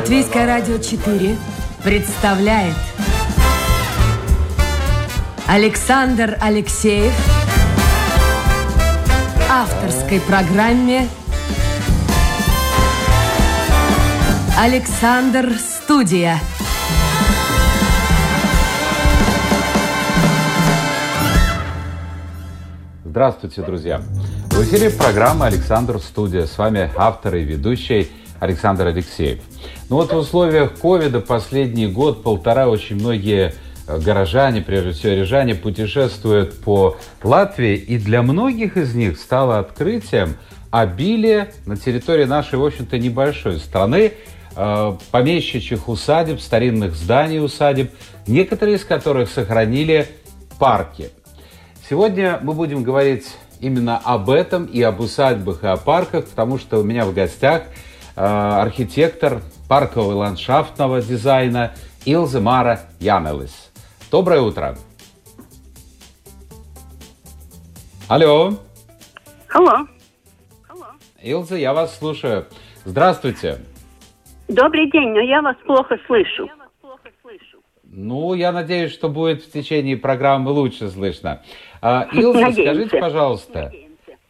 Латвийское радио 4 представляет Александр Алексеев авторской программе Александр Студия. Здравствуйте, друзья! В эфире программа «Александр Студия». С вами автор и ведущий Александр Алексеев. Ну вот в условиях ковида последний год-полтора очень многие э, горожане, прежде всего рижане, путешествуют по Латвии, и для многих из них стало открытием обилие на территории нашей, в общем-то, небольшой страны э, помещичьих усадеб, старинных зданий усадеб, некоторые из которых сохранили парки. Сегодня мы будем говорить именно об этом и об усадьбах и о парках, потому что у меня в гостях э, архитектор паркового и ландшафтного дизайна Илза Мара Янелис. Доброе утро. Алло. Алло. Илза, я вас слушаю. Здравствуйте. Добрый день, но я вас плохо слышу. Ну, я надеюсь, что будет в течение программы лучше слышно. А, Илза, Надеемся. скажите, пожалуйста,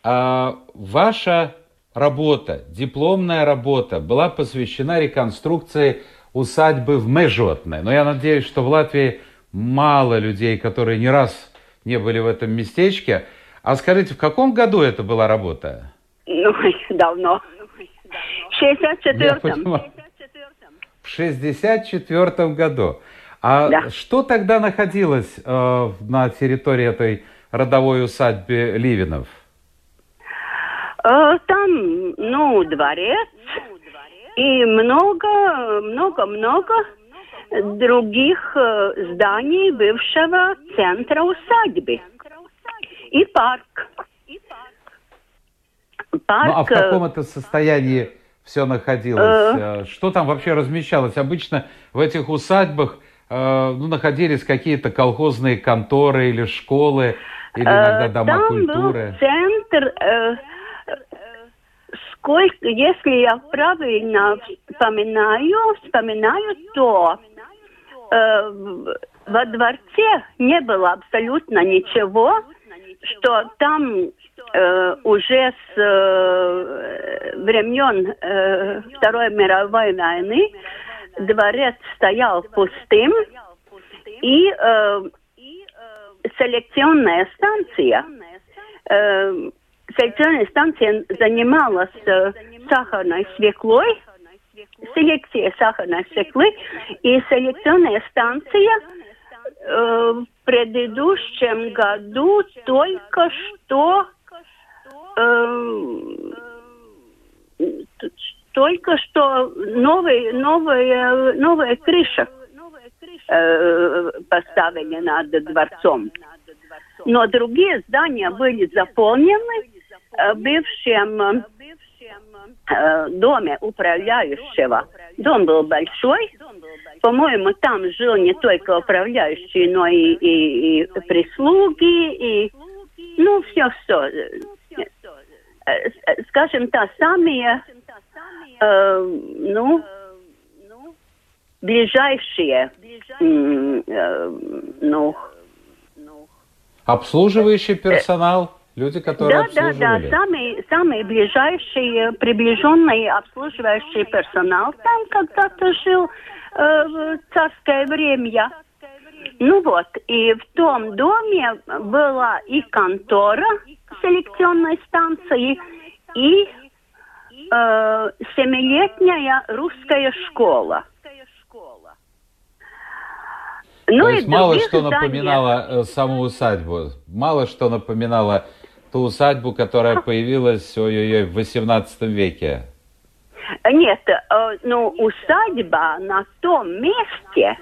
а, ваша работа, дипломная работа была посвящена реконструкции усадьбы в Межотне. Но я надеюсь, что в Латвии мало людей, которые не раз не были в этом местечке. А скажите, в каком году это была работа? Ну, давно. В 64-м. понимаю. В 64 году. А Да. что тогда находилось э, на территории этой родовой усадьбы Ливинов? Э, Там, ну, дворец и много, много, много других э, зданий бывшего центра усадьбы. И парк. Парк. Ну а в э, каком это состоянии все находилось? Э, Что там вообще размещалось? Обычно в этих усадьбах э, ну, находились какие-то колхозные конторы или школы, или иногда Э, дома Там культуры. был центр, э, э, сколько, если я правильно вспоминаю, вспоминаю, то э, во дворце не было абсолютно ничего, что там э, уже с э, времен э, Второй мировой войны дворец стоял пустым, и э, селекционная станция, э, селекционная станция занималась э, сахарной свеклой, селекцией сахарной свеклы, и селекционная станция э, в предыдущем году только что э, только что новый, новая, новая крыша э, поставили над дворцом. Но другие здания были заполнены э, бывшим э, доме управляющего. Дом был большой. По-моему, там жил не только управляющий, но и, и- и прислуги, и ну все-все. Скажем так, самые э, ну, ближайшие э, ну, Обслуживающий персонал, люди, которые да, да, обслуживали. да, самый, самый ближайший, э, приближенный обслуживающий персонал там когда-то жил э, в царское время. Ну вот, и в том доме была и контора селекционной станции, и э, семилетняя русская школа. Ну То и есть мало что зданий. напоминало э, саму усадьбу, мало что напоминало ту усадьбу, которая появилась ой-ой-ой, в 18 веке. Нет, э, ну, усадьба на том месте,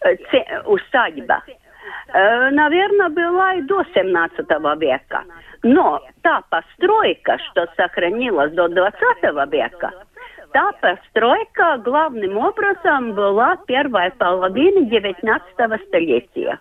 э, усадьба, э, наверное, была и до 17 века. Но та постройка, что сохранилась до 20 века, та постройка главным образом была первая половина 19 столетия.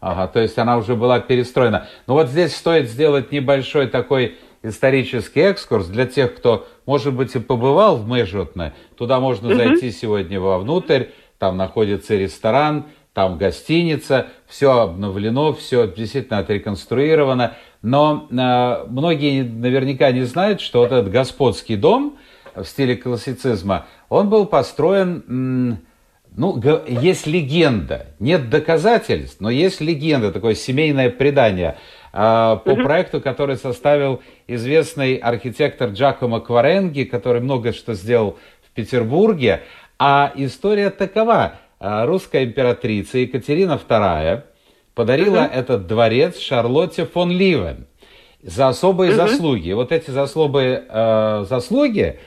Ага, то есть она уже была перестроена. Но вот здесь стоит сделать небольшой такой исторический экскурс для тех, кто, может быть, и побывал в Межотне. Туда можно зайти сегодня вовнутрь, там находится ресторан, там гостиница, все обновлено, все действительно отреконструировано. Но э, многие наверняка не знают, что вот этот господский дом в стиле классицизма, он был построен ну, есть легенда, нет доказательств, но есть легенда, такое семейное предание а, по угу. проекту, который составил известный архитектор Джакомо Кваренги, который много что сделал в Петербурге. А история такова. А, русская императрица Екатерина II подарила угу. этот дворец Шарлотте фон Ливен за особые угу. заслуги. вот эти заслуги, э, заслуги,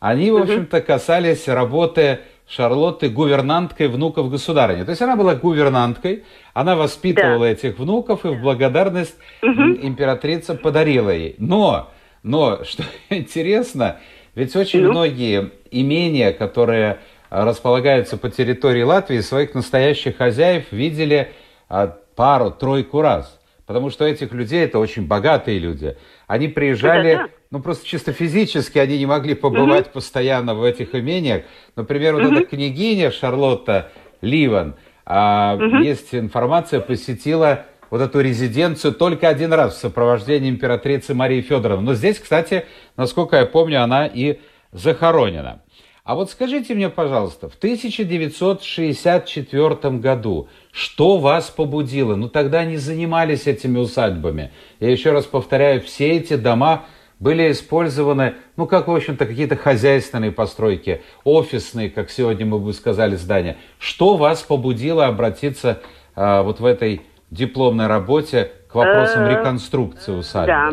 они, в общем-то, касались работы Шарлотты гувернанткой внуков государыни. То есть она была гувернанткой, она воспитывала да. этих внуков, и в благодарность угу. императрица подарила ей. Но, но, что интересно, ведь очень ну? многие имения, которые располагаются по территории Латвии, своих настоящих хозяев видели а, пару-тройку раз. Потому что этих людей, это очень богатые люди, они приезжали, да, да. Ну просто чисто физически они не могли побывать угу. постоянно в этих имениях. Например, вот угу. эта княгиня Шарлотта Ливан, а, угу. есть информация, посетила вот эту резиденцию только один раз в сопровождении императрицы Марии Федоровны. Но здесь, кстати, насколько я помню, она и захоронена. А вот скажите мне, пожалуйста, в 1964 году что вас побудило? Ну тогда не занимались этими усадьбами. Я еще раз повторяю, все эти дома были использованы, ну как, в общем-то, какие-то хозяйственные постройки, офисные, как сегодня мы бы сказали, здания. Что вас побудило обратиться а, вот в этой дипломной работе к вопросам э, реконструкции усадьбы? Да.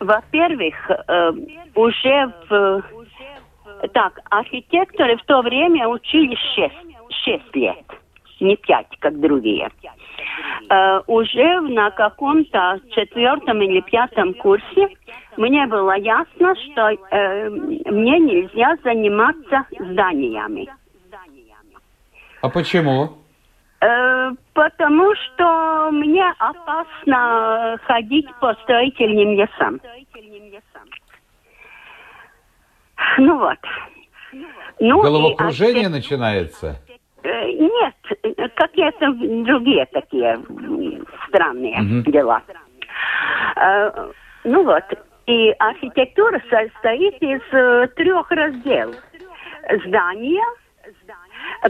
Во-первых, э, уже в так, архитекторы в то время учились 6, 6 лет, не 5, как другие. Э, уже на каком-то четвертом или пятом курсе мне было ясно, что э, мне нельзя заниматься зданиями. А почему? Э, потому что мне опасно ходить по строительным лесам. Ну вот. Ну, Головокружение и, начинается? Э, нет, какие-то другие такие странные угу. дела. Э, ну вот, и архитектура состоит из э, трех разделов. Здание,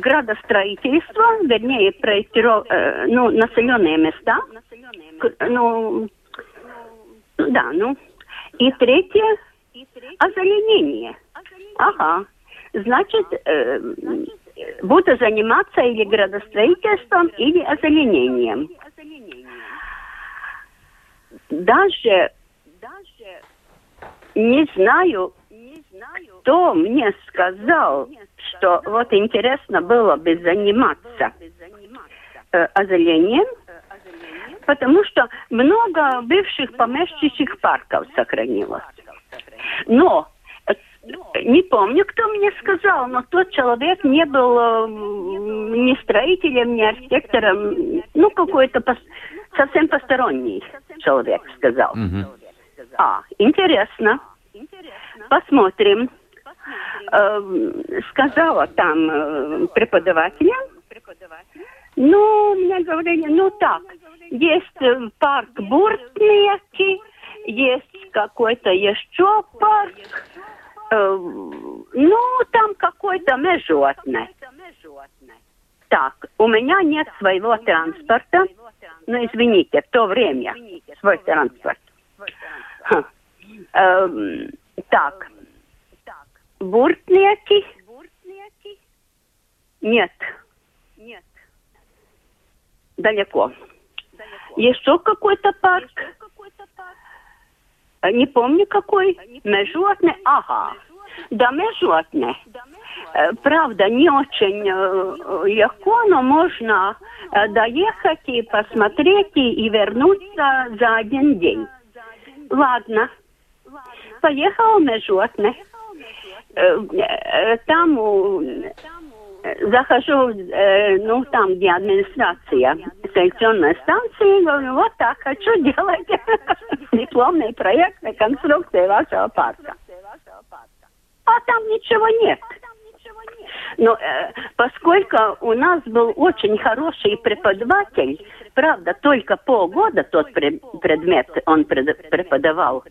градостроительство, вернее, проектиров... ну, населенные места, ну, да, ну, и третье Озеленение. Ага. Значит, э, буду заниматься или градостроительством, или озеленением. Даже, не знаю, кто мне сказал, что вот интересно было бы заниматься э, озелением, потому что много бывших помещичьих парков сохранилось. Но не помню, кто мне сказал, но тот человек не был э, ни строителем, ни архитектором, ну, какой-то пос... совсем посторонний человек сказал. Угу. А, интересно. Посмотрим. Э, сказала там э, преподавателя. Ну, мне говорили, ну так, есть э, парк Буртнеки, есть какой-то еще парк. Э, ну, там какой-то межотный. Так, у меня нет своего транспорта. Ну, извините, в то время свой транспорт. Эм, так. Буртнеки? Нет. Нет. Далеко. Еще какой-то парк? Не помню какой. Межотный. Ага. Да, межотный. Правда, не очень легко, но можно доехать и посмотреть и вернуться за один день. Ладно. Поехал межотный. Там захожу, э, ну, там, где администрация, селекционная станция, говорю, вот так, хочу делать дипломный проект реконструкции вашего парка. А там ничего нет. Но э, поскольку у нас был очень хороший преподаватель, правда, только полгода тот пре- предмет он пред- преподавал,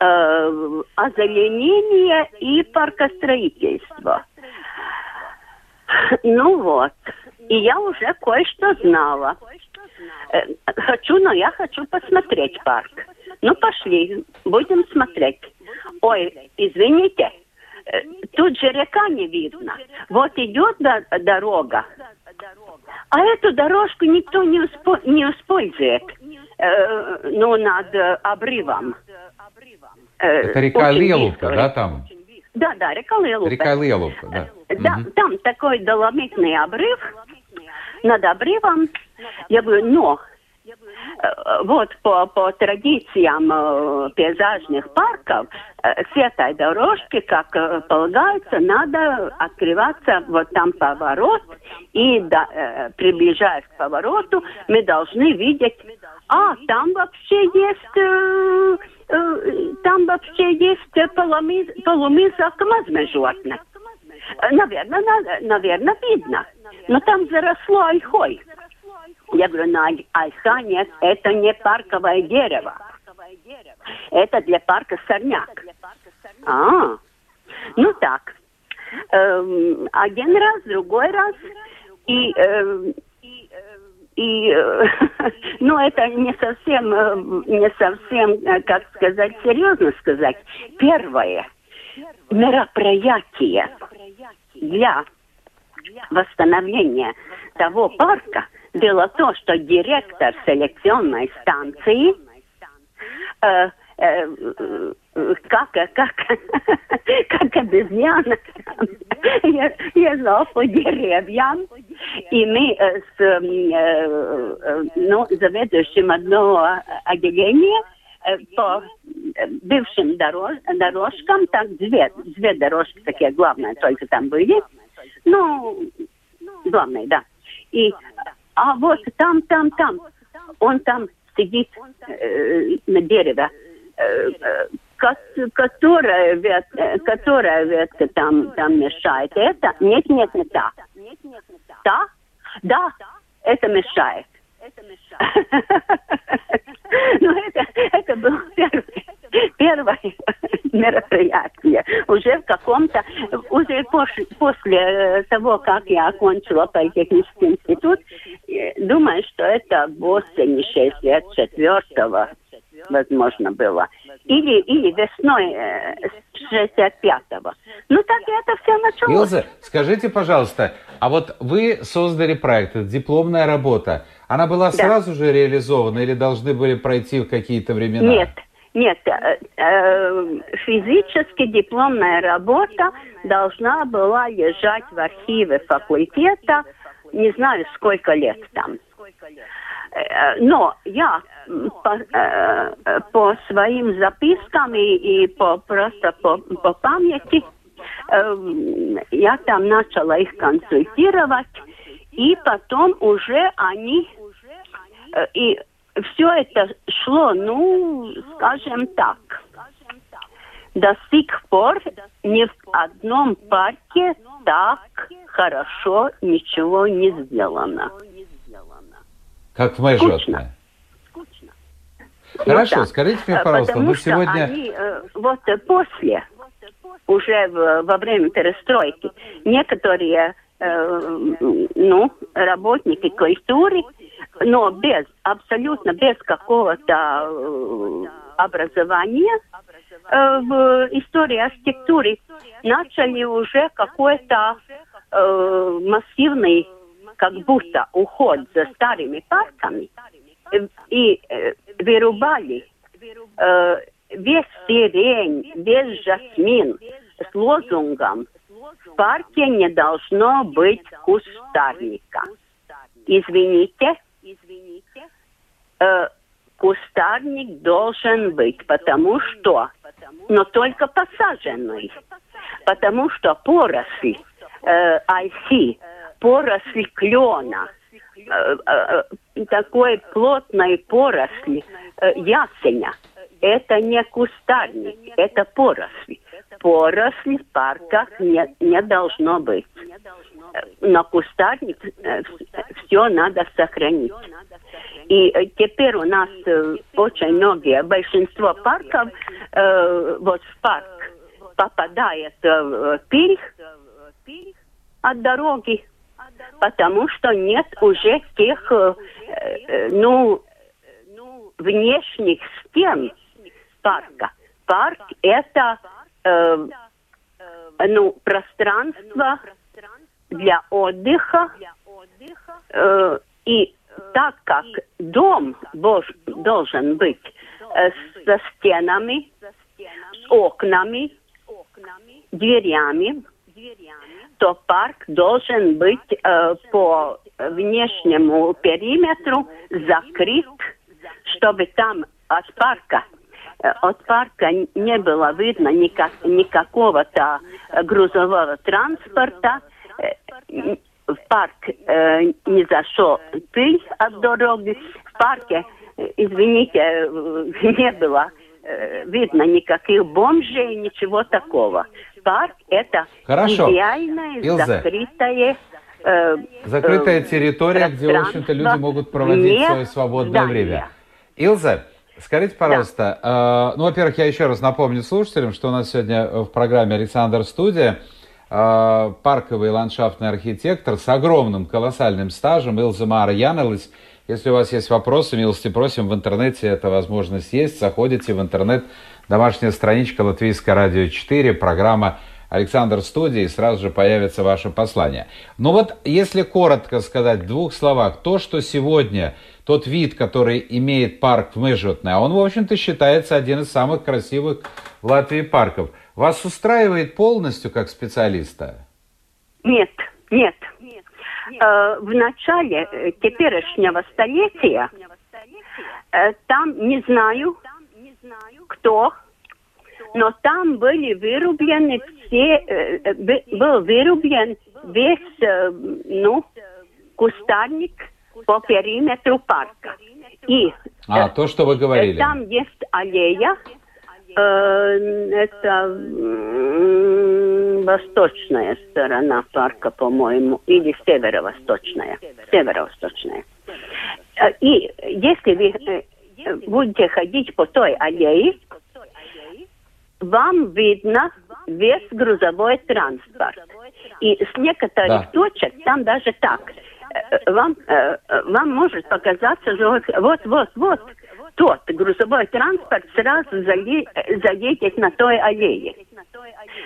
э, озеленение и паркостроительство. Ну вот. И я уже кое-что знала. Э, хочу, но я хочу посмотреть парк. Ну, пошли, будем смотреть. Ой, извините, э, тут же река не видно. Вот идет дорога, а эту дорожку никто не, успо не использует, э, ну, над обрывом. Э, Это река Лелупа, да, там? Да, да, река Лелупа. Река Лелупа, да. Да, угу. там такой доломитный обрыв, над обрывом. Я говорю, но э, вот по, по традициям э, пейзажных парков, э, с этой дорожки, как э, полагается, надо открываться вот там поворот, и да, э, приближаясь к повороту, мы должны видеть, а там вообще есть... Э, э, там вообще есть полумиз, полумизок животных. Наверное, наверное, видно. Но там заросло ольхой. Я говорю, на ольха нет, это не парковое дерево. Это для парка сорняк. А, ну так. Эм, один раз, другой раз. И, эм, и ну, это не совсем, э, не совсем, э, как сказать, серьезно сказать. Первое мероприятие для восстановления того парка было то, что директор селекционной станции э, э, как, как, как? Обезьяна? Езжал по деревьям, и мы с э, ну, заведующим одного отделения по бывшим дорож, дорожкам, так две, две дорожки такие главные только там были, ну, главные, да. И, а вот там, там, там, он там сидит э, на дереве, э, которая ветка, которая ветка там, там мешает. Это? Нет, нет, не та. Та? Да, это мешает. Ну, это, это было первое, первое мероприятие. Уже в каком-то, уже после, после того, как я окончила политехнический институт, думаю, что это в осени 64-го, возможно, было. Или, или весной 65-го. Ну, так это все началось. Илза, скажите, пожалуйста, а вот вы создали проект, дипломная работа. Она была да. сразу же реализована или должны были пройти какие-то времена? Нет, нет. Э, э, физически дипломная работа должна была лежать в архиве факультета, не знаю, сколько лет там. Э, но я по, по своим запискам и, и по, просто по, по памяти я там начала их консультировать, и потом уже они Э, и все это шло, ну, скажем так, до сих пор ни в одном парке так хорошо ничего не сделано. Как в Майжотне. Хорошо, ну, да. скажите мне, пожалуйста, Потому мы сегодня... Они, э, вот после, уже во время перестройки, некоторые э, ну, работники культуры но без, абсолютно без какого-то э, образования э, в истории архитектуры начали уже какой-то э, массивный как будто уход за старыми парками э, и э, вырубали э, весь сирень, весь жасмин с лозунгом «В парке не должно быть кустарника». Извините, э, кустарник должен быть, потому что, но только посаженный, потому что поросль э, IC, поросли клена, такой плотной поросли ясеня. Это не кустарник, это поросли. Поросли в парках не, не должно быть. Но кустарник все надо сохранить. И теперь у нас очень многие, большинство парков, вот в парк попадает в пиль от дороги, потому что нет уже тех, э, э, ну, внешних стен парка. Парк это, э, ну, пространство для отдыха, э, и так как дом должен быть э, со стенами, с окнами, дверями, то парк должен быть э, по внешнему периметру закрыт, чтобы там от парка от парка не было видно никак, никакого-то грузового транспорта. В парк э, не зашел пыль от дороги. В парке, извините, не было видно никаких бомжей, ничего такого. Парк это Хорошо. идеальное Илза. закрытое э, Закрытая э, территория, где, в общем-то, люди могут проводить свое свободное здания. время. Илза, скажите, пожалуйста, э, ну, во-первых, я еще раз напомню слушателям, что у нас сегодня в программе «Александр Студия» э, парковый ландшафтный архитектор с огромным, колоссальным стажем Илза Мара Янелес. Если у вас есть вопросы, милости просим, в интернете эта возможность есть. Заходите в интернет, домашняя страничка Латвийское радио 4, программа Александр Студия, и сразу же появится ваше послание. Но вот если коротко сказать в двух словах, то, что сегодня тот вид, который имеет парк в Межутне, а он, в общем-то, считается один из самых красивых в Латвии парков, вас устраивает полностью как специалиста? Нет, нет. Э, в начале э, теперешнего столетия э, там не знаю, кто, но там были вырублены все, э, э, бы- был вырублен весь, э, ну, кустарник по периметру парка. И А, э, то, что вы говорили. Там есть аллея. Э, Это восточная сторона парка, по-моему, или северо-восточная. Северо-восточная. Э, И если вы э, будете ходить по той аллее, вам видно весь грузовой транспорт. И с некоторых Да. точек там даже так. Вам, вам может показаться, что вот, вот, вот, вот тот грузовой транспорт сразу заедет на той аллее.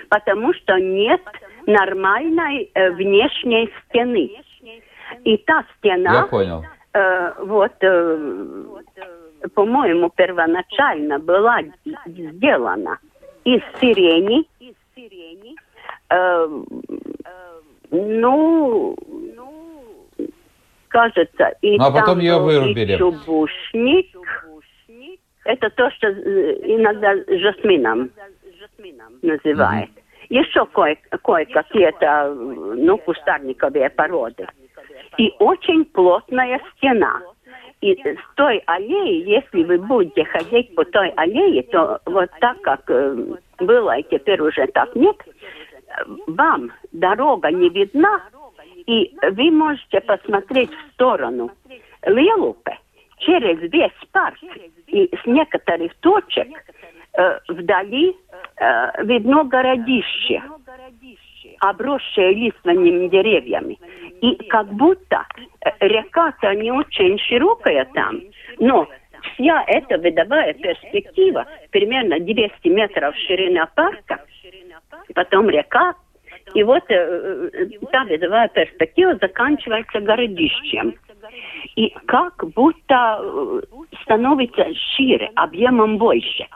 Потому что нет нормальной э, внешней стены. И та стена, Я понял. э, вот, э, по-моему, первоначально была сделана из сирени. Э, ну, кажется, и Ну, а потом там ее был и вырубили. чубушник. Это то, что э, иногда жасмином называют. Еще кое- кое-какие-то, ну, кустарниковые породы. И очень плотная стена. И с той аллеи, если вы будете ходить по той аллее, то вот так, как э, было, и теперь уже так нет, вам дорога не видна, и вы можете посмотреть в сторону Лелупе через весь парк. И с некоторых точек э, вдали э, видно городище, обросшее лиственными деревьями. И как будто э, река-то не очень широкая там, но вся эта видовая перспектива, примерно 200 метров ширина парка, потом река, и вот э, э, та видовая перспектива заканчивается городищем. И как будто э, становится шире, объемом больше.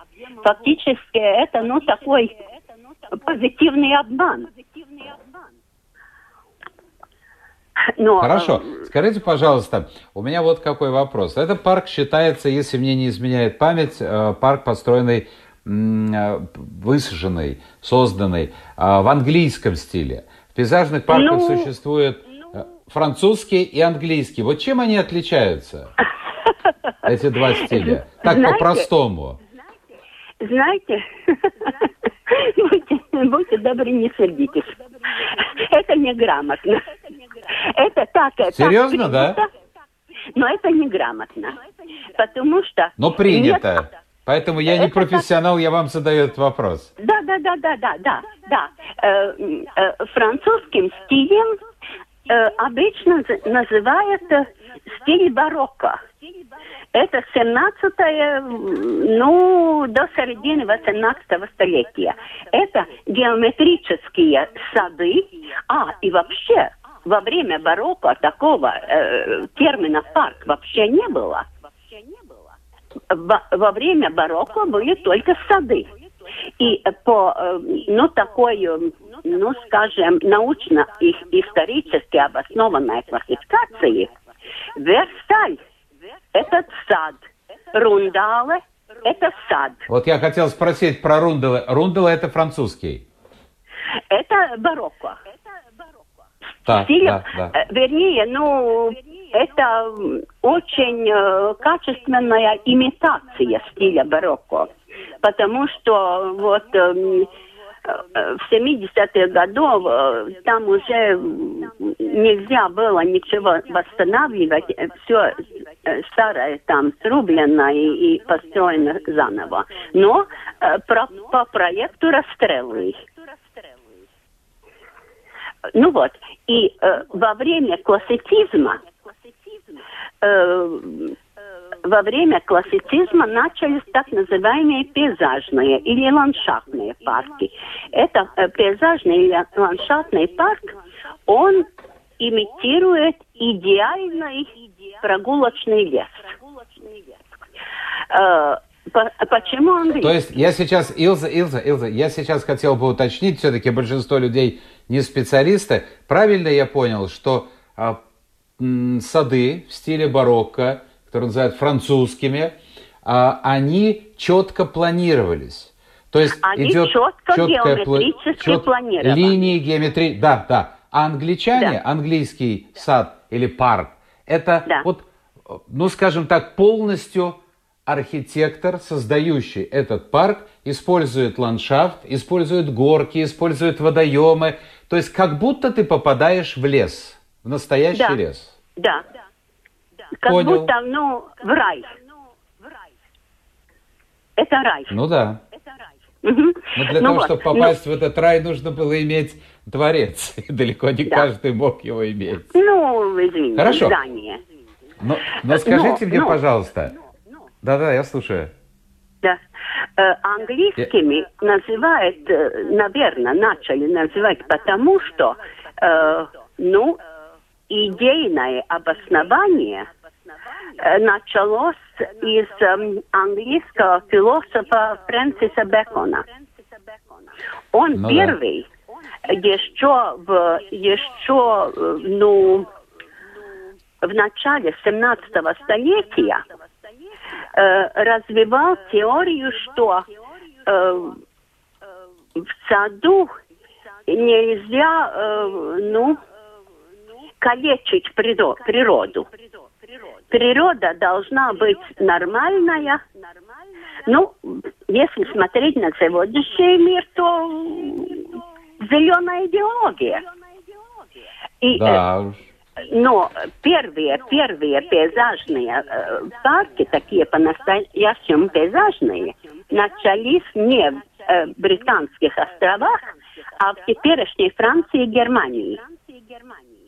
Фактически это, ну, такой позитивный обман. Но, Хорошо. э, Скажите, пожалуйста, у меня вот какой вопрос. Этот парк считается, если мне не изменяет память, э, парк, построенный, высаженный, созданный в английском стиле. В пейзажных парках Ну, существует французский и английский. Вот чем они отличаются, эти два стиля? Так, по-простому. Знаете, будьте, будьте добры, не сердитесь. Это неграмотно. Это так, так Серьезно, да? принято, Но это неграмотно. Потому что... Но принято. нет- Поэтому я не Это так. профессионал, я вам задаю этот вопрос. Да, да, да, да, да, да, да. Э, э, французским стилем э, обычно называют стиль барокко. Это 17 ну, до середины 18 столетия. Это геометрические сады. А, и вообще, во время барокко такого э, термина парк вообще не было. Во, во время барокко были только сады. И по, э, ну, такой, ну, скажем, научно-исторически обоснованной классификации, Версаль – это сад, Рундале – это сад. Вот я хотел спросить про Рундела. Рундела это французский. Это барокко. Да, Стиль, да, да. э, вернее, ну, это очень э, качественная имитация стиля барокко. Потому что вот эм, в 70-х годов э, там уже нельзя было ничего восстанавливать. Все старое там срублено и, и построено заново. Но э, про- по проекту Растрелли. Ну вот, и э, во время классицизма, э, во время классицизма начались так называемые пейзажные или ландшафтные парки. Это э, пейзажный или ландшафтный парк, он имитирует идеальный прогулочный лес. Э, по- почему английский? То есть я сейчас, Илза, Илза, Илза, я сейчас хотел бы уточнить, все-таки большинство людей не специалисты. Правильно я понял, что а, сады в стиле барокко, которые называют французскими, а, они четко планировались. То есть Они идет четко геометрически чет- планированы. Линии геометрии, да, да. А англичане, Да. английский сад или парк, это Да. вот, ну скажем так, полностью архитектор, создающий этот парк, использует ландшафт, использует горки, использует водоемы. То есть как будто ты попадаешь в лес, в настоящий Да. лес. Да. Как Понял. будто, ну, в рай. Это рай. Ну да. Но для Ну того, вот, чтобы попасть в этот рай, нужно было иметь дворец. И далеко не Да. каждый мог его иметь. Ну, ну, извините, Хорошо. здание. Но, но скажите Но, мне, но. пожалуйста. Да-да, я слушаю. Да. Э, английскими называют, э, наверное, начали называть потому, что, э, ну, идейное обоснование началось из эм, английского философа Фрэнсиса Бекона. Он Ну да. первый еще в еще э, ну в начале 17 столетия э, развивал теорию, что э, в саду нельзя, э, ну, калечить природу. Природа должна быть нормальная. Ну, если смотреть на сегодняшний мир, то зеленая идеология. И, э, Да но первые, первые пейзажные э, парки, такие по-настоящему пейзажные, начались не в э, Британских островах, а в теперешней Франции и Германии.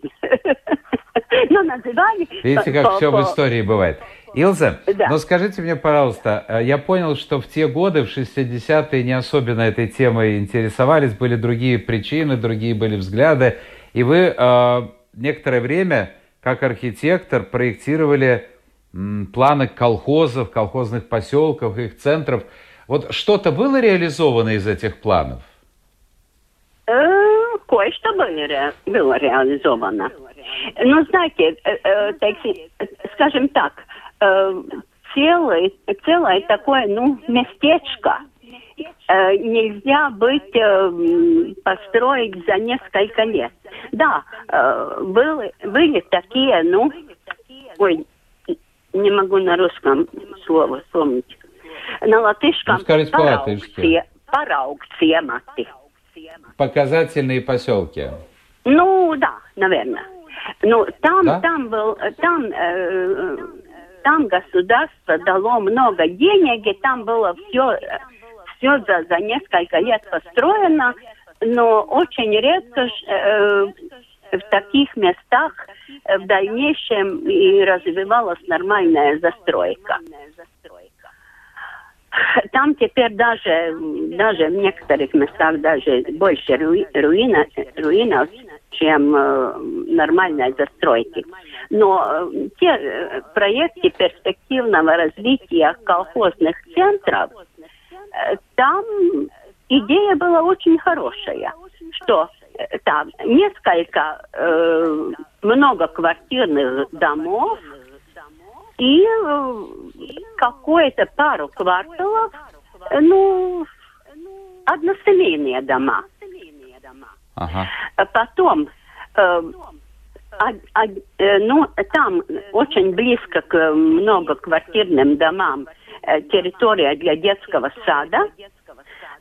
Ну, называли... Видите, как все в истории бывает. Илза, Да. но скажите мне, пожалуйста, э, я понял, что в те годы, в 60-е, не особенно этой темой интересовались, были другие причины, другие были взгляды, и вы э, некоторое время, как архитектор, проектировали м, планы колхозов, колхозных поселков, их центров. Вот что-то было реализовано из этих планов? Э, Кое-что были ре- было реализовано. Ну, знаете, э, э, так си- э, скажем так, э, целый, целое такое, ну, местечко э, нельзя быть э, построить за несколько лет. Да, э, были, были такие, ну, ой, не могу на русском слово вспомнить. На латышском Ну, по-латышски. парауг ciemati. Показательные поселки. Ну, да, наверное. Ну, там, Да? там был, там, э, там государство дало много денег, и там было все, все за, за несколько лет построено, но очень редко э, в таких местах в дальнейшем и развивалась нормальная застройка. Там теперь даже, даже в некоторых местах даже больше руи- руина, руинов, чем э, нормальной застройки. Но э, те э, проекты перспективного развития колхозных центров, э, там идея была очень хорошая, что э, там несколько э, многоквартирных домов и э, какое-то пару кварталов, э, ну, односемейные дома. Ага. А Потом, э, од- э, ну, там очень близко к многоквартирным домам территория для детского сада,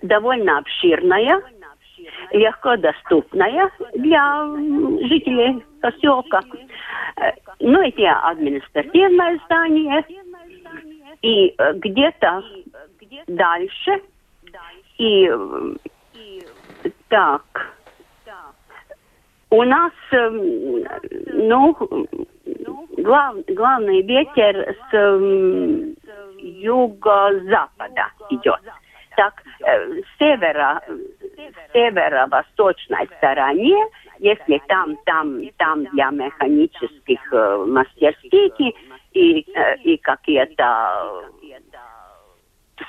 довольно обширная, легко доступная для жителей поселка. Э, Ну, эти административное здание, и э, где-то дальше, и так, у нас, эм, ну, глав- главный ветер с эм, юго-запада идет. Так, э, с севера, северо-восточной стороне, если там, там, там для механических э, мастерских и, и, э, и какие-то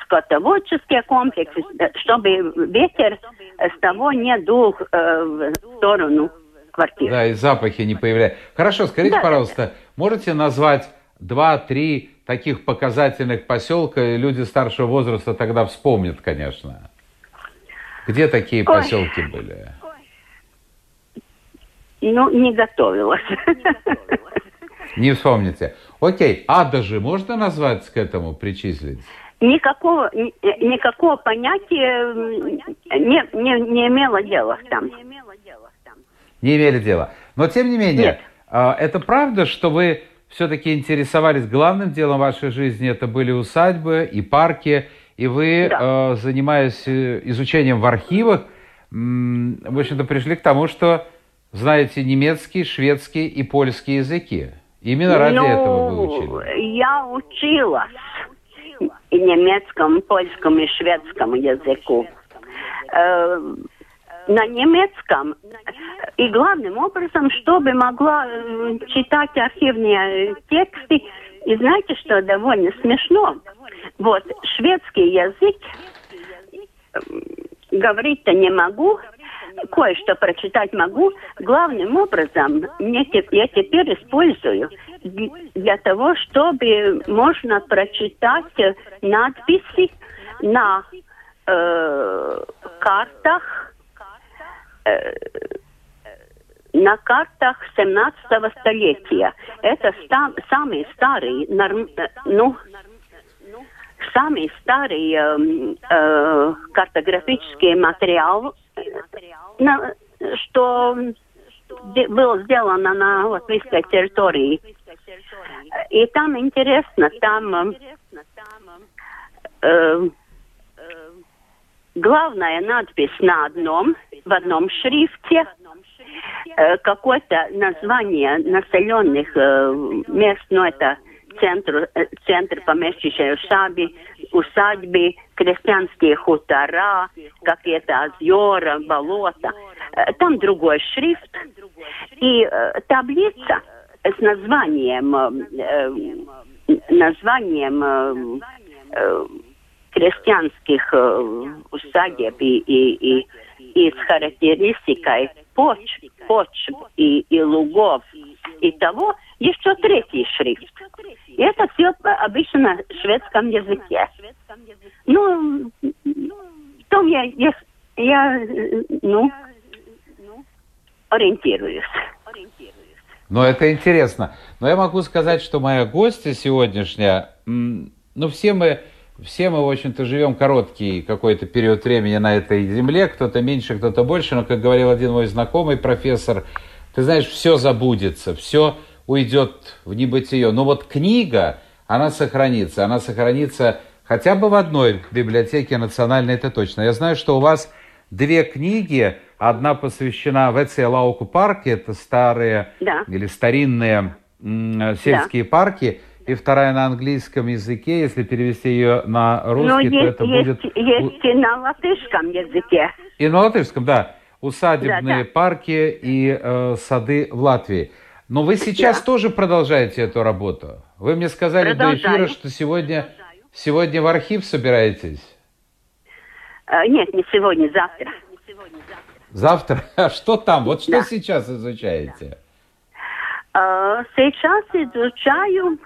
скотоводческие комплексы, э, чтобы ветер э, с того не дул э, в сторону квартиры. Да, и запахи не появляются. Хорошо, скажите, Да, да, пожалуйста, можете назвать два-три таких показательных поселка, и люди старшего возраста тогда вспомнят, конечно. Где такие Ой. поселки были? Ну, не готовилась. Не вспомните. Окей, Адажи можно назвать к этому, причислить? Никакого, ни- э, никакого понятия не, не, не имела дела там. Не имели дела. Но тем не менее, Нет. а, это правда, что вы все-таки интересовались главным делом вашей жизни, это были усадьбы и парки, и вы, Да. э, занимаясь э, изучением в архивах, в общем-то, пришли к тому, что знаете немецкий, шведский и польский языки. Именно ради ну, этого вы учили. я училась и немецкому, польскому и шведскому языку. Э, на немецком и главным образом, чтобы могла читать архивные тексты. И знаете, что довольно смешно? Вот шведский язык м, говорить-то не могу, кое-что прочитать могу. Главным образом мне я теперь использую для того, чтобы можно прочитать надписи на э, картах, э, на картах 17 столетия. Это ста- самый старый, норм- э, ну, самый старый эм, э, картографический материал, э, на- что было сделано на латвийской территории. И там интересно, там э, главная надпись на одном, в одном шрифте, э, какое-то название населенных э, мест, ну это центр, центр помещичьей усадьбы, усадьбы, крестьянские хутора, какие-то озера, болота. Там другой шрифт. И таблица с названием, названием крестьянских усадеб и, и, и, и с характеристикой почв, почв и, и лугов и того, еще третий шрифт. И это все обычно на шведском языке. Ну, я, я, я, ну, ориентируюсь. Но это интересно. Но я могу сказать, что моя гостья сегодняшняя, ну, все мы, все мы, в общем-то, живем короткий какой-то период времени на этой земле, кто-то меньше, кто-то больше, но, как говорил один мой знакомый профессор, ты знаешь, все забудется, все уйдет в небытие. Но вот книга, она сохранится, она сохранится хотя бы в одной библиотеке национальной, это точно. Я знаю, что у вас две книги, одна посвящена Веция Лауку парке, это старые Да. или старинные сельские парки, и вторая на английском языке, если перевести ее на Но русский, то есть, это есть, будет... есть и на латышском языке. И на латышском, да. Усадебные Да, да. парки и э, сады в Латвии. Но вы сейчас Да. тоже продолжаете эту работу. Вы мне сказали до эфира, что сегодня, сегодня в архив собираетесь. Э, Нет, не сегодня, завтра. Завтра? А что там? Вот что Да. сейчас изучаете? Э, Сейчас изучаю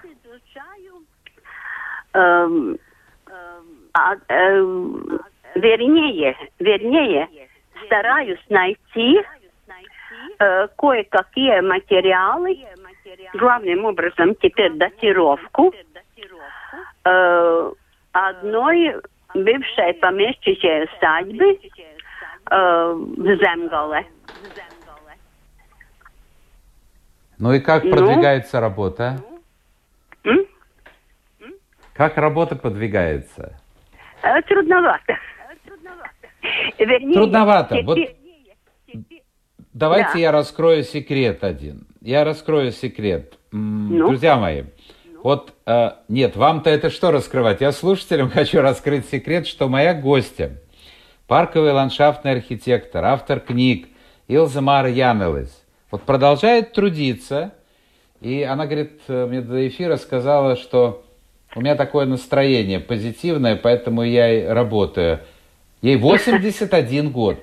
эм, а, эм, вернее, вернее, стараюсь найти э, кое-какие материалы, главным образом теперь датировку э, одной бывшей помещичьей усадьбы э, в Земголе. Ну и как Ну? продвигается работа? М? Как работа подвигается? Э, Трудновато. Вернее, Трудновато. Вот теперь- Давайте Да. я раскрою секрет один. Я раскрою секрет. Ну? Друзья мои, вот э, нет, вам-то это что раскрывать? Я слушателям хочу раскрыть секрет, что моя гостья, парковый ландшафтный архитектор, автор книг Илза Мара Янелес, вот продолжает трудиться, и она, говорит, э, мне до эфира сказала, что у меня такое настроение позитивное, поэтому я и работаю. Ей 81 год.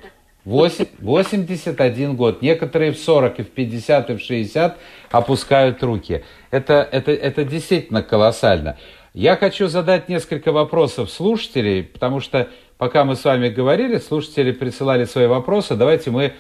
Восемь- 81 год. Некоторые в 40, и в 50, и в 60 опускают руки. Это, это, это действительно колоссально. Я хочу задать несколько вопросов слушателей, потому что пока мы с вами говорили, слушатели присылали свои вопросы. Давайте мы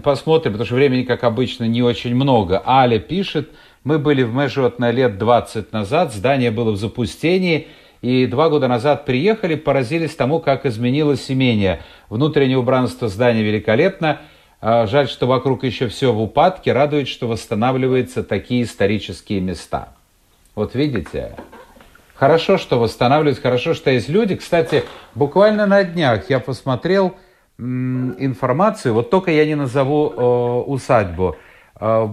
посмотрим, потому что времени, как обычно, не очень много. Аля пишет, мы были в Межотне лет 20 назад, здание было в запустении, и два года назад приехали, поразились тому, как изменилось имение. Внутреннее убранство здания великолепно. А, Жаль, что вокруг еще все в упадке. Радует, что восстанавливаются такие исторические места. Вот видите? Хорошо, что восстанавливаются, хорошо, что есть люди. Кстати, буквально на днях я посмотрел информацию, вот только я не назову э, усадьбу. Э,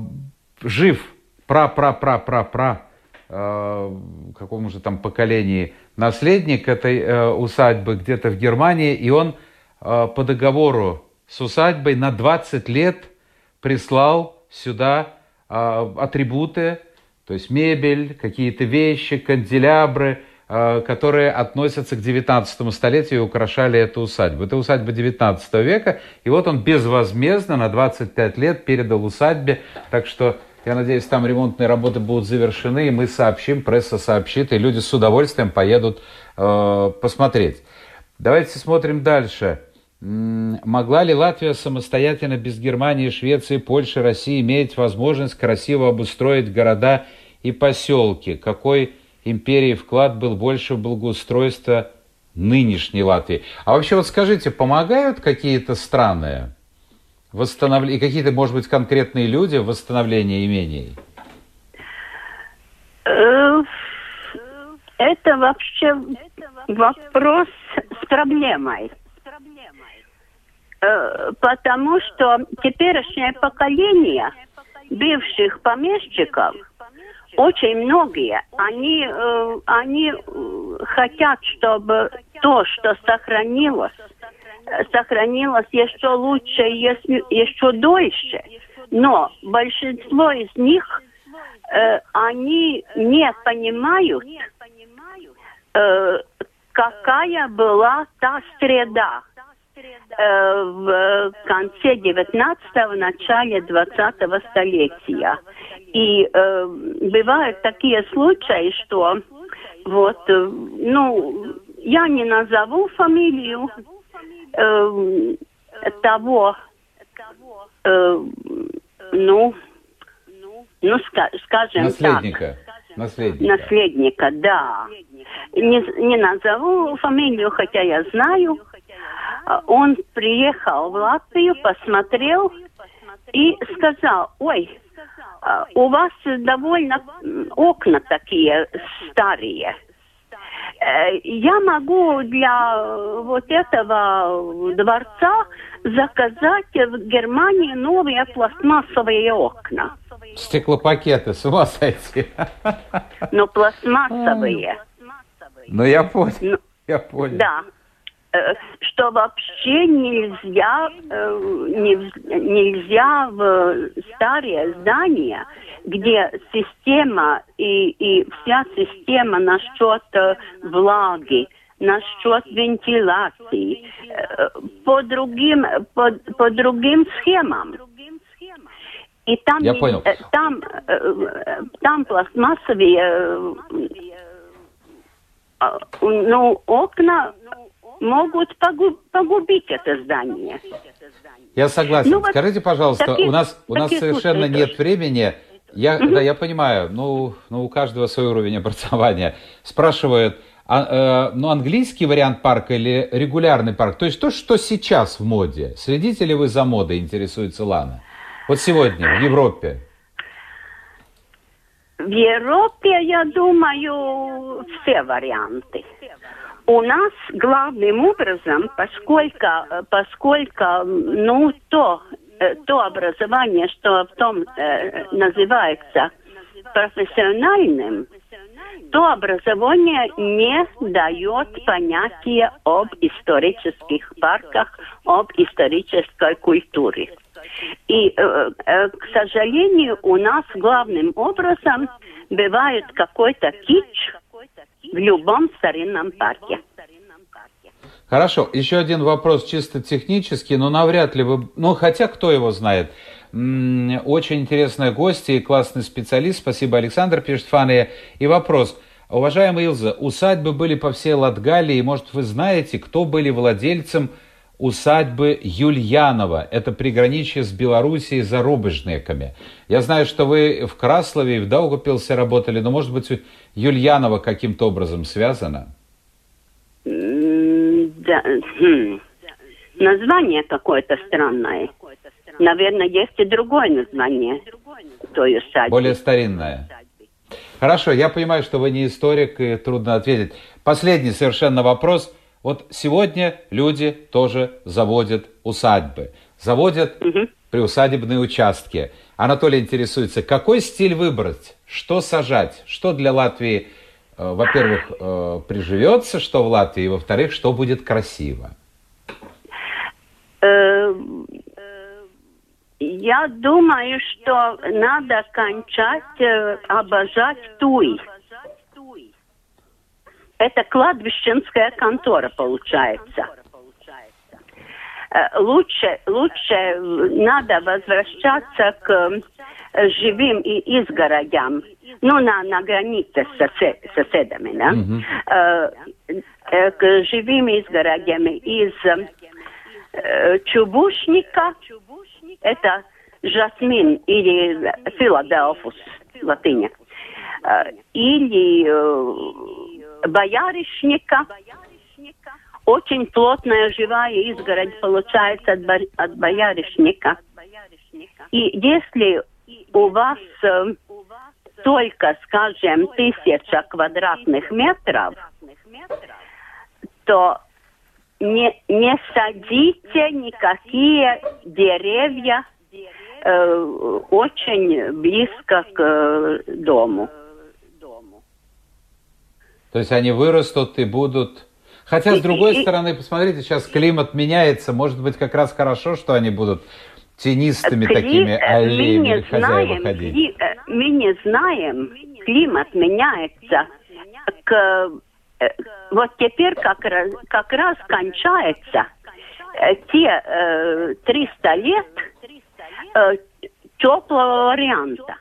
жив пра-пра-пра-пра-пра какому же там поколении наследник этой э, усадьбы где-то в Германии, и он э, по договору с усадьбой на 20 лет прислал сюда э, атрибуты, то есть мебель, какие-то вещи, канделябры, э, которые относятся к 19 столетию и украшали эту усадьбу. Это усадьба 19 века, и вот он безвозмездно на 25 лет передал усадьбе, так что я надеюсь, там ремонтные работы будут завершены, и мы сообщим, пресса сообщит, и люди с удовольствием поедут э, посмотреть. Давайте смотрим дальше. Могла ли Латвия самостоятельно без Германии, Швеции, Польши, России иметь возможность красиво обустроить города и поселки? Какой империи вклад был больше в благоустройство нынешней Латвии? А вообще вот скажите, помогают какие-то страны восстанов... и какие-то, может быть, конкретные люди в восстановлении имений? Э, Это вообще вопрос с проблемой. Э, Потому что теперешнее поколение бывших помещиков, очень многие, они, э, они хотят, чтобы то, что сохранилось, сохранилось еще лучше, если- еще дольше. Но большинство из них, э, они не понимают, э, какая была та среда э, в конце 19-го, начале 20-го столетия. И э, бывают такие случаи, что вот, э, ну, я не назову фамилию, э, того, э, ну, ну, ска- скажем Наследника. так. Наследника. Наследника, да. Не, не назову фамилию, хотя я знаю. Он приехал в Латвию, посмотрел и сказал, ой, а, у вас довольно окна такие старые. Э, Я могу для э, вот этого дворца заказать в Германии новые пластмассовые окна. Стеклопакеты, с ума сойти. Но пластмассовые. Ну, я понял. Ну, Я понял. Да. Э, Что вообще нельзя, нельзя в старые здания, где система и, и вся система насчет э, влаги, насчет вентиляции, э, по другим, по, по другим схемам. И там, Я понял. э, там, там пластмассовые ну, окна могут погу- погубить это здание. Я согласен. Ну, вот Скажите, пожалуйста, таких- у нас у нас совершенно случаев нет времени. Я, да, я понимаю, ну, ну, у каждого свой уровень образования. Спрашивают, а, э, ну, английский вариант парка или регулярный парк? То есть то, что сейчас в моде. Следите ли вы за модой, интересуется Лана? Вот сегодня в Европе. В Европе, я думаю, все варианты. У нас главным образом, поскольку, э, поскольку ну, то, то образование, что в том э, называется профессиональным, то образование не дает понятия об исторических парках, об исторической культуре. И, э, э, к сожалению, у нас главным образом бывает какой-то кич в любом старинном парке. Хорошо, еще один вопрос чисто технический, но навряд ли вы... Ну, хотя кто его знает. Очень интересная гостья и классный специалист. Спасибо, Александр, пишет Фания. И вопрос. Уважаемая Илза, усадьбы были по всей Латгалии. Может, вы знаете, кто были владельцем усадьбы Юльянова? Это приграничье с Белоруссией за Рубежниками. Я знаю, что вы в Краслове и в Даугапилсе работали, но, может быть, Юльянова каким-то образом связана? Да, хм. Название какое-то странное. Наверное, есть и другое название той усадьбы. Более старинная. Хорошо, я понимаю, что вы не историк и трудно ответить. Последний совершенно вопрос. Вот сегодня люди тоже заводят усадьбы, заводят приусадебные участки. Анатолий интересуется, какой стиль выбрать, что сажать, что для Латвии, во-первых, э, приживется, что в Латвии, и, во-вторых, что будет красиво. Э, Я думаю, что надо кончать э, обожать туй. Это кладбищенская контора получается. Э, Лучше, лучше э, надо возвращаться к э, живым и изгородям, ну, на, на границе с сосе- соседами, да? Э, э, к живым изгородям из э, чубушника, это жасмин или филаделфус, латыня, э, или э, боярышника. Очень плотная живая изгородь получается от, бо- от боярышника. И если у вас э, только, скажем, тысяча квадратных метров, то не, не садите никакие деревья э, очень близко к э, дому. То есть они вырастут и будут... Хотя, с другой и- стороны, посмотрите, сейчас климат меняется. Может быть, как раз хорошо, что они будут тенистыми Кли- такими э, аллеями хозяева знаем, ходить. кли- э, мы не знаем, климат меняется. К, э, вот теперь как раз, как раз кончается те э, 300 лет э, теплого варианта.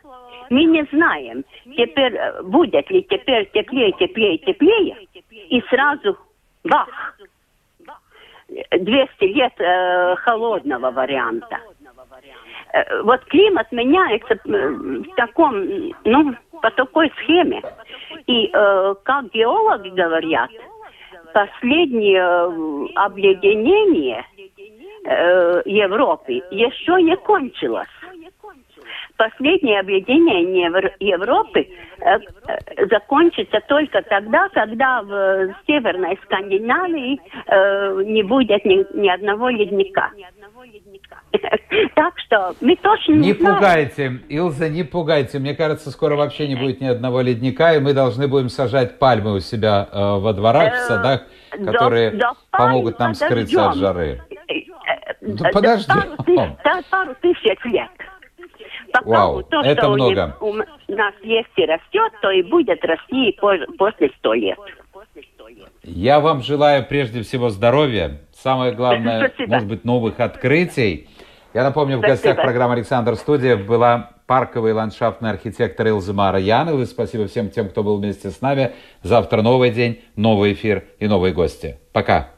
Мы не знаем, теперь будет ли теперь теплее, теплее, теплее, и сразу бах. 200 лет э, холодного варианта. Э, вот климат меняется э, в таком, ну, по такой схеме. И, э, как геологи говорят, последнее э, обледенение э, Европы еще не кончилось последнее объединение Европы э, э, закончится только тогда, когда в Северной Скандинавии э, не будет ни, ни одного ледника. Так что мы точно не, не пугайте, Илза, не пугайте. Мне кажется, скоро вообще не будет ни одного ледника, и мы должны будем сажать пальмы у себя э, во дворах, в садах, которые до, до помогут нам скрыться от жары. Да подожди. Пару, пару тысяч лет. Вау, то, это что много. У, нас есть и растет, то и будет расти и после 100 лет. Я вам желаю прежде всего здоровья, самое главное, Спасибо. может быть, новых открытий. Я напомню, в Спасибо. гостях программы «Александр Студия» была парковый ландшафтный архитектор Илза Марьянова. Спасибо всем тем, кто был вместе с нами. Завтра новый день, новый эфир и новые гости. Пока.